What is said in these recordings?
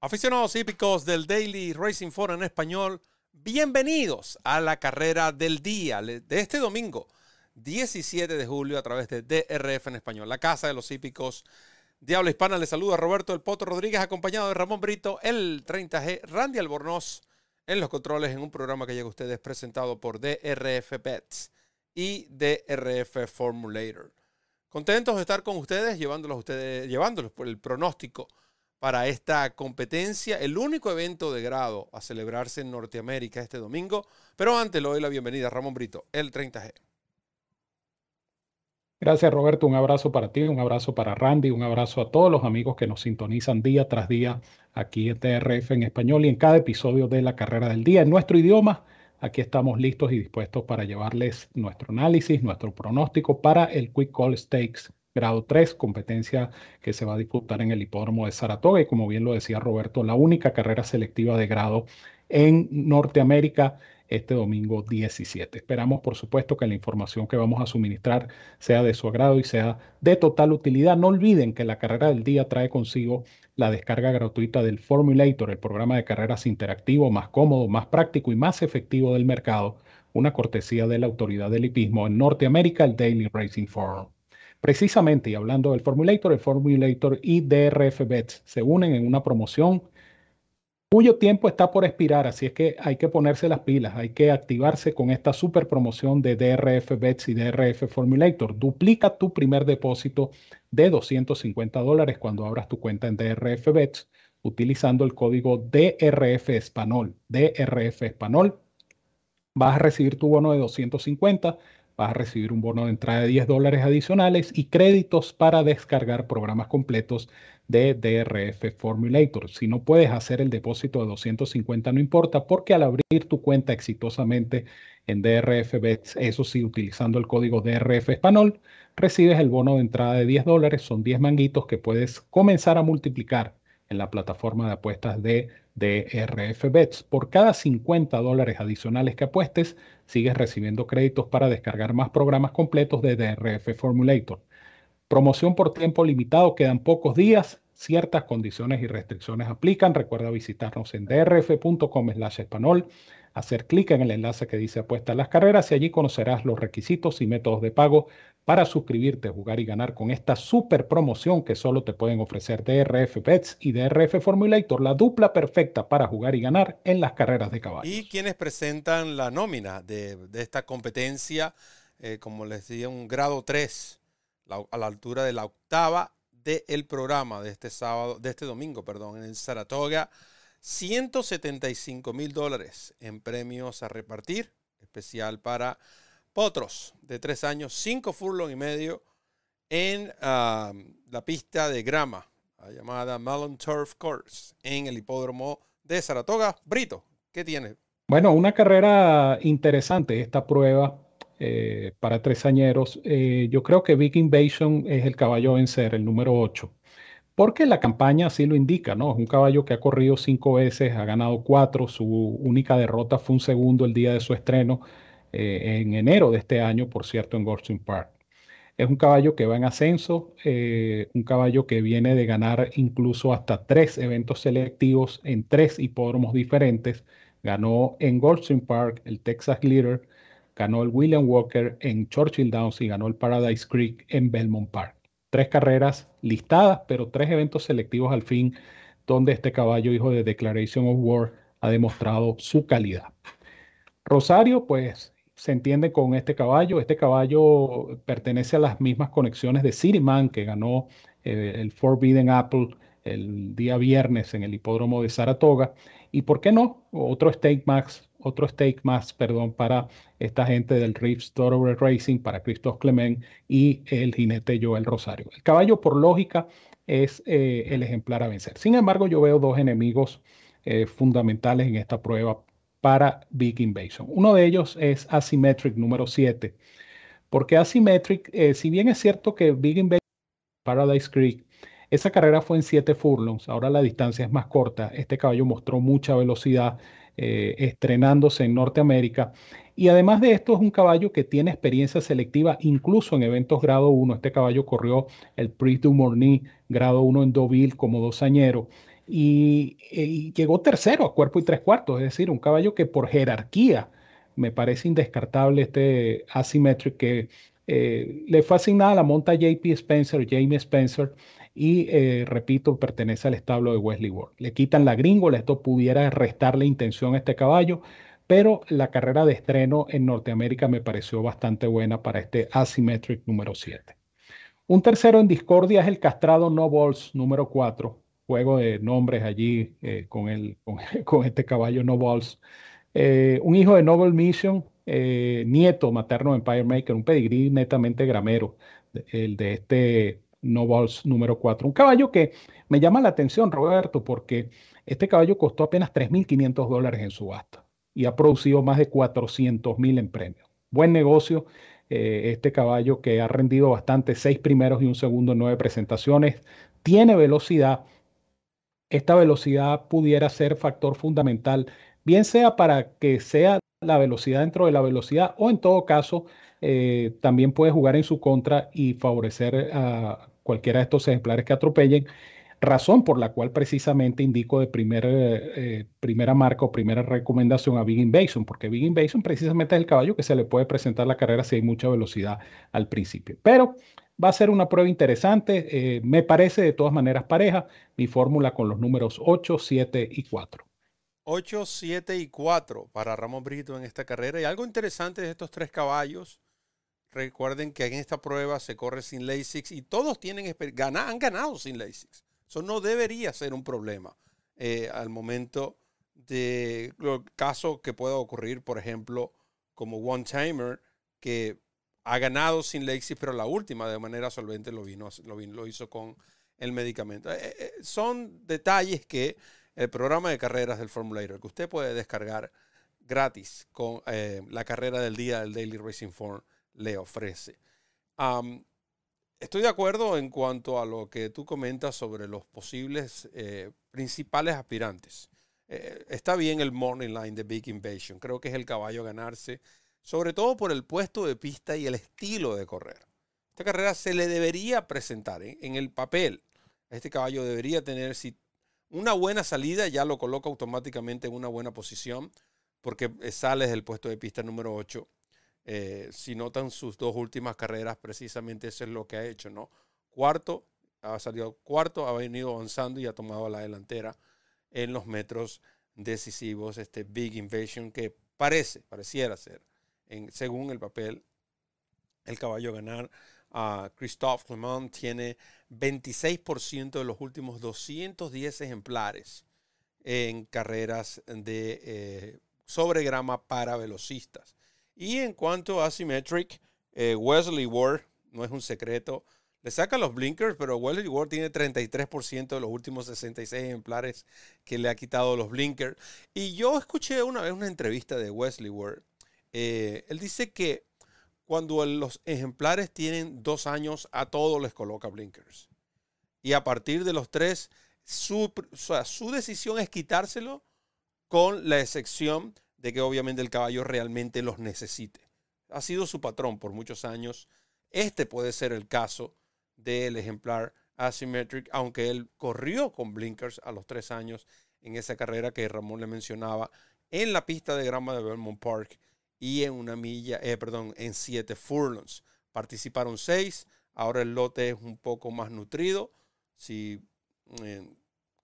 Aficionados hípicos del Daily Racing Forum en español, bienvenidos a la carrera del día de este domingo, 17 de julio, a través de DRF en español, la casa de los hípicos de habla hispana. Les saluda Roberto El Poto Rodríguez, acompañado de Ramón Brito, el 30G, Randy Albornoz en los controles, en un programa que llega a ustedes presentado por DRF Bets y DRF Formulator. Contentos de estar con ustedes, llevándolos, ustedes, llevándolos por el pronóstico para esta competencia, el único evento de grado a celebrarse en Norteamérica este domingo. Pero antes le doy la bienvenida a Ramón Brito, el 30G. Gracias Roberto, un abrazo para ti, un abrazo para Randy, un abrazo a todos los amigos que nos sintonizan día tras día aquí en TRF en español y en cada episodio de la carrera del día en nuestro idioma. Aquí estamos listos y dispuestos para llevarles nuestro análisis, nuestro pronóstico para el Quick Call Stakes grado 3, competencia que se va a disputar en el hipódromo de Saratoga y como bien lo decía Roberto, la única carrera selectiva de grado en Norteamérica este domingo 17. Esperamos, por supuesto, que la información que vamos a suministrar sea de su agrado y sea de total utilidad. No olviden que la carrera del día trae consigo la descarga gratuita del Formulator, el programa de carreras interactivo más cómodo, más práctico y más efectivo del mercado, una cortesía de la autoridad del hipismo en Norteamérica, el Daily Racing Forum. Precisamente, y hablando del Formulator, el Formulator y DRF Bets se unen en una promoción cuyo tiempo está por expirar, así es que hay que ponerse las pilas, hay que activarse con esta super promoción de DRF Bets y DRF Formulator. Duplica tu primer depósito de 250 dólares cuando abras tu cuenta en DRF Bets utilizando el código DRF Español. DRF Español. Vas a recibir tu bono de 250 vas a recibir un bono de entrada de 10 dólares adicionales y créditos para descargar programas completos de DRF Formulator. Si no puedes hacer el depósito de 250, no importa, porque al abrir tu cuenta exitosamente en DRF Bets, eso sí, utilizando el código DRF Español, recibes el bono de entrada de 10 dólares. Son 10 manguitos que puedes comenzar a multiplicar en la plataforma de apuestas de DRF Bets. Por cada 50 dólares adicionales que apuestes, sigues recibiendo créditos para descargar más programas completos de DRF Formulator. Promoción por tiempo limitado, quedan pocos días, ciertas condiciones y restricciones aplican. Recuerda visitarnos en drf.com slash español, hacer clic en el enlace que dice apuesta a las carreras y allí conocerás los requisitos y métodos de pago para suscribirte, jugar y ganar con esta super promoción que solo te pueden ofrecer DRF Bets y DRF Formulator, la dupla perfecta para jugar y ganar en las carreras de caballo. Y quienes presentan la nómina de, esta competencia, eh, como les decía, un grado 3, a la altura de la octava del programa de este sábado, de este domingo, perdón, en Saratoga, 175 mil dólares en premios a repartir, especial para otros de tres años, cinco furlong y medio en ah, la pista de grama llamada Mellon Turf Course en el hipódromo de Saratoga. Brito, ¿qué tiene? Bueno, una carrera interesante esta prueba eh, para tresañeros. Eh, yo creo que Big Invasion es el caballo a vencer, el número 8. Porque la campaña así lo indica, ¿no? Es un caballo que ha corrido cinco veces, ha ganado cuatro, su única derrota fue un segundo el día de su estreno eh, en enero de este año, por cierto, en Goldstein Park. Es un caballo que va en ascenso, eh, un caballo que viene de ganar incluso hasta tres eventos selectivos en tres hipódromos diferentes. Ganó en Goldstein Park el Texas Glitter, ganó el William Walker en Churchill Downs y ganó el Paradise Creek en Belmont Park. Tres carreras listadas, pero tres eventos selectivos al fin, donde este caballo, hijo de Declaration of War, ha demostrado su calidad. Rosario, pues se entiende con este caballo. Este caballo pertenece a las mismas conexiones de Cityman, que ganó eh, el Forbidden Apple el día viernes en el hipódromo de Saratoga. Y por qué no, otro stake más, otro stake más, perdón, para esta gente del Reeves Thoroughbred Racing, para Christoph Clement y el jinete Joel Rosario. El caballo, por lógica, es eh, el ejemplar a vencer. Sin embargo, yo veo dos enemigos eh, fundamentales en esta prueba para Big Invasion. Uno de ellos es Asymmetric número 7. Porque Asymmetric, eh, si bien es cierto que Big Invasion, Paradise Creek, esa carrera fue en 7 furlongs, ahora la distancia es más corta. Este caballo mostró mucha velocidad eh, estrenándose en Norteamérica. Y además de esto es un caballo que tiene experiencia selectiva incluso en eventos grado 1. Este caballo corrió el Prix du Morny grado 1 en Deauville como dosañero y, llegó tercero a cuerpo y tres cuartos, es decir, un caballo que por jerarquía me parece indescartable este Asymmetric que eh, le fue asignada la monta JP Spencer, Jamie Spencer, y eh, repito, pertenece al establo de Wesley Ward. Le quitan la gringola, esto pudiera restarle intención a este caballo, pero la carrera de estreno en Norteamérica me pareció bastante buena para este Asymmetric número 7. Un tercero en discordia es el castrado No Balls número 4, juego de nombres allí eh, con, el, con, este caballo No Balls. Eh, un hijo de Noble Mission, eh, nieto materno de Empire Maker, un pedigrí netamente gramero, el de este No Balls número 4. Un caballo que me llama la atención, Roberto, porque este caballo costó apenas 3.500 dólares en subasta y ha producido más de 400.000 en premios. Buen negocio. este caballo que ha rendido bastante, seis primeros y un segundo en nueve presentaciones, tiene velocidad, esta velocidad pudiera ser factor fundamental, bien sea para que sea la velocidad dentro de la velocidad o en todo caso eh, también puede jugar en su contra y favorecer a cualquiera de estos ejemplares que atropellen, razón por la cual precisamente indico de eh, primera marca o primera recomendación a Big Invasion, porque Big Invasion precisamente es el caballo que se le puede presentar la carrera si hay mucha velocidad al principio. Pero Va a ser una prueba interesante. Eh, me parece de todas maneras pareja mi fórmula con los números 8, 7 y 4. 8, 7 y 4 para Ramón Brito en esta carrera. Y algo interesante de estos tres caballos. Recuerden que en esta prueba se corre sin Lasix y todos tienen han ganado sin Lasix. Eso no debería ser un problema eh, al momento de caso que pueda ocurrir, por ejemplo, como One Timer, que ha ganado sin Lexis, pero la última de manera solvente lo, vino, lo, hizo con el medicamento. Eh, eh, son detalles que el programa de carreras del Formulator, que usted puede descargar gratis con eh, la carrera del día del Daily Racing Form, le ofrece. estoy de acuerdo en cuanto a lo que tú comentas sobre los posibles principales aspirantes. está bien el morning line de Big Invasion. Creo que es el caballo a ganarse sobre todo por el puesto de pista y el estilo de correr. Esta carrera se le debería presentar en, el papel. Este caballo debería tener si, una buena salida, ya lo coloca automáticamente en una buena posición, porque sale del puesto de pista número 8. Eh, si notan sus dos últimas carreras, precisamente eso es lo que ha hecho, ¿no? Cuarto, ha salido cuarto, ha venido avanzando y ha tomado la delantera en los metros decisivos, este Big Invasion que parece, pareciera ser según el papel, el caballo ganar. a Christophe Clement tiene 26% de los últimos 210 ejemplares en carreras de eh, sobre grama para velocistas. Y en cuanto a Symmetric, eh, Wesley Ward, no es un secreto, le saca los blinkers, pero Wesley Ward tiene 33% de los últimos 66 ejemplares que le ha quitado los blinkers. Y yo escuché una vez una entrevista de Wesley Ward eh, él dice que cuando los ejemplares tienen dos años, a todos les coloca blinkers. Y a partir de los tres, su, decisión es quitárselo con la excepción de que obviamente el caballo realmente los necesite. Ha sido su patrón por muchos años. Este puede ser el caso del ejemplar Asymmetric, aunque él corrió con blinkers a los tres años en esa carrera que Ramón le mencionaba en la pista de grama de Belmont Park y en una milla, eh, perdón, en siete furlongs. Participaron seis, ahora el lote es un poco más nutrido. Si eh,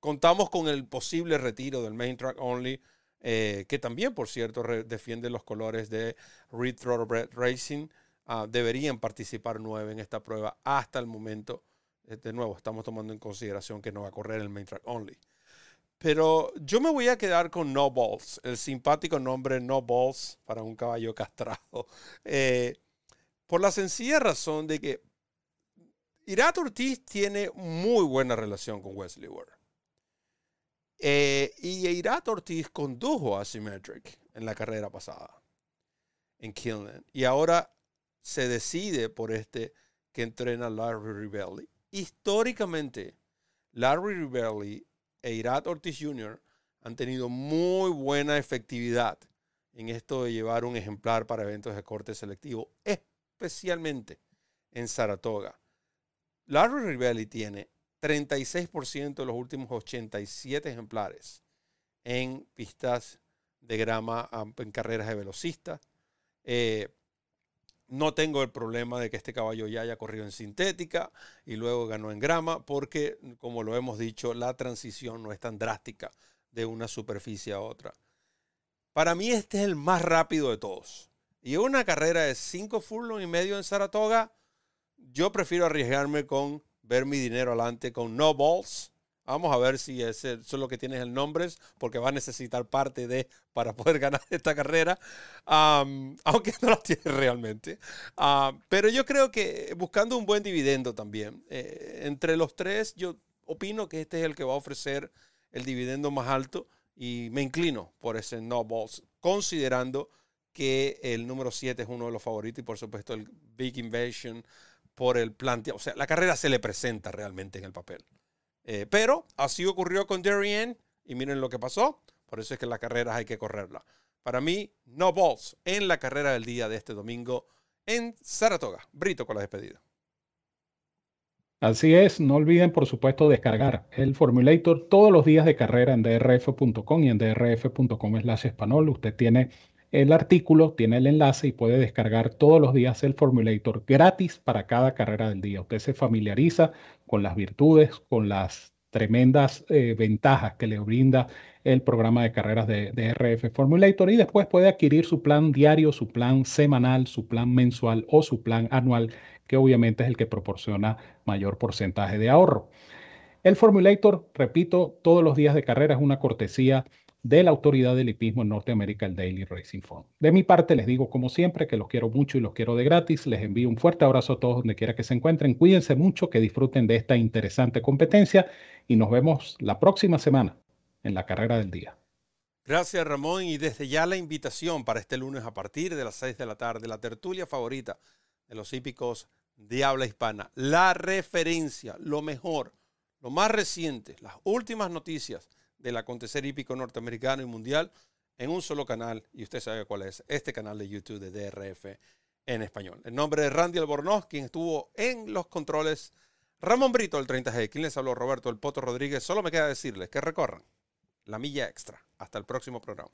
contamos con el posible retiro del main track only, eh, que también, por cierto, defiende los colores de Reed Thoroughbred Racing, ah, deberían participar nueve en esta prueba hasta el momento. De nuevo, estamos tomando en consideración que no va a correr el main track only. Pero yo me voy a quedar con No Balls, el simpático nombre No Balls para un caballo castrado. Eh, por la sencilla razón de que Irat Ortiz tiene muy buena relación con Wesley Ward. Eh, y Irat Ortiz condujo a Symmetric en la carrera pasada, en Killen. Y ahora se decide por este que entrena Larry Rivelli. Históricamente, Larry Rivelli e Irat Ortiz Jr. han tenido muy buena efectividad en esto de llevar un ejemplar para eventos de corte selectivo, especialmente en Saratoga. Larry Rivelli tiene 36% de los últimos 87 ejemplares en pistas de grama, en carreras de velocistas. Eh, no tengo el problema de que este caballo ya haya corrido en sintética y luego ganó en grama, porque, como lo hemos dicho, la transición no es tan drástica de una superficie a otra. Para mí este es el más rápido de todos. Y una carrera de 5 furlong y medio en Saratoga, yo prefiero arriesgarme con ver mi dinero adelante con no balls. Vamos a ver si ese, eso es lo que tienes el nombre, porque va a necesitar parte de para poder ganar esta carrera, aunque no la tiene realmente. pero yo creo que buscando un buen dividendo también, eh, entre los tres, yo opino que este es el que va a ofrecer el dividendo más alto y me inclino por ese no balls, considerando que el número 7 es uno de los favoritos y por supuesto el Big Invasion por el planteado. O sea, la carrera se le presenta realmente en el papel. Eh, pero así ocurrió con Darien y miren lo que pasó. Por eso es que las carreras hay que correrla. Para mí, no balls en la carrera del día de este domingo en Saratoga. Brito con la despedida. Así es, no olviden por supuesto descargar el Formulator todos los días de carrera en drf.com y en drf.com español. Usted tiene el artículo, tiene el enlace y puede descargar todos los días el Formulator gratis para cada carrera del día. Usted se familiariza con las virtudes, con las tremendas eh, ventajas que le brinda el programa de carreras de, de, RF Formulator y después puede adquirir su plan diario, su plan semanal, su plan mensual o su plan anual que obviamente es el que proporciona mayor porcentaje de ahorro. El Formulator, repito, todos los días de carrera es una cortesía de la Autoridad del Hipismo en Norteamérica, el Daily Racing Fund. De mi parte, les digo como siempre que los quiero mucho y los quiero de gratis. Les envío un fuerte abrazo a todos donde quiera que se encuentren. Cuídense mucho, que disfruten de esta interesante competencia y nos vemos la próxima semana en la carrera del día. Gracias Ramón y desde ya la invitación para este lunes a partir de las 6 de la tarde, la tertulia favorita de los hípicos de habla hispana. La referencia, lo mejor, lo más reciente, las últimas noticias del acontecer hípico norteamericano y mundial en un solo canal, y usted sabe cuál es, este canal de YouTube de DRF en español. En nombre de Randy Albornoz, quien estuvo en los controles, Ramón Brito, el 30G, quien les habló, Roberto El Poto Rodríguez, solo me queda decirles que recorran la milla extra. Hasta el próximo programa.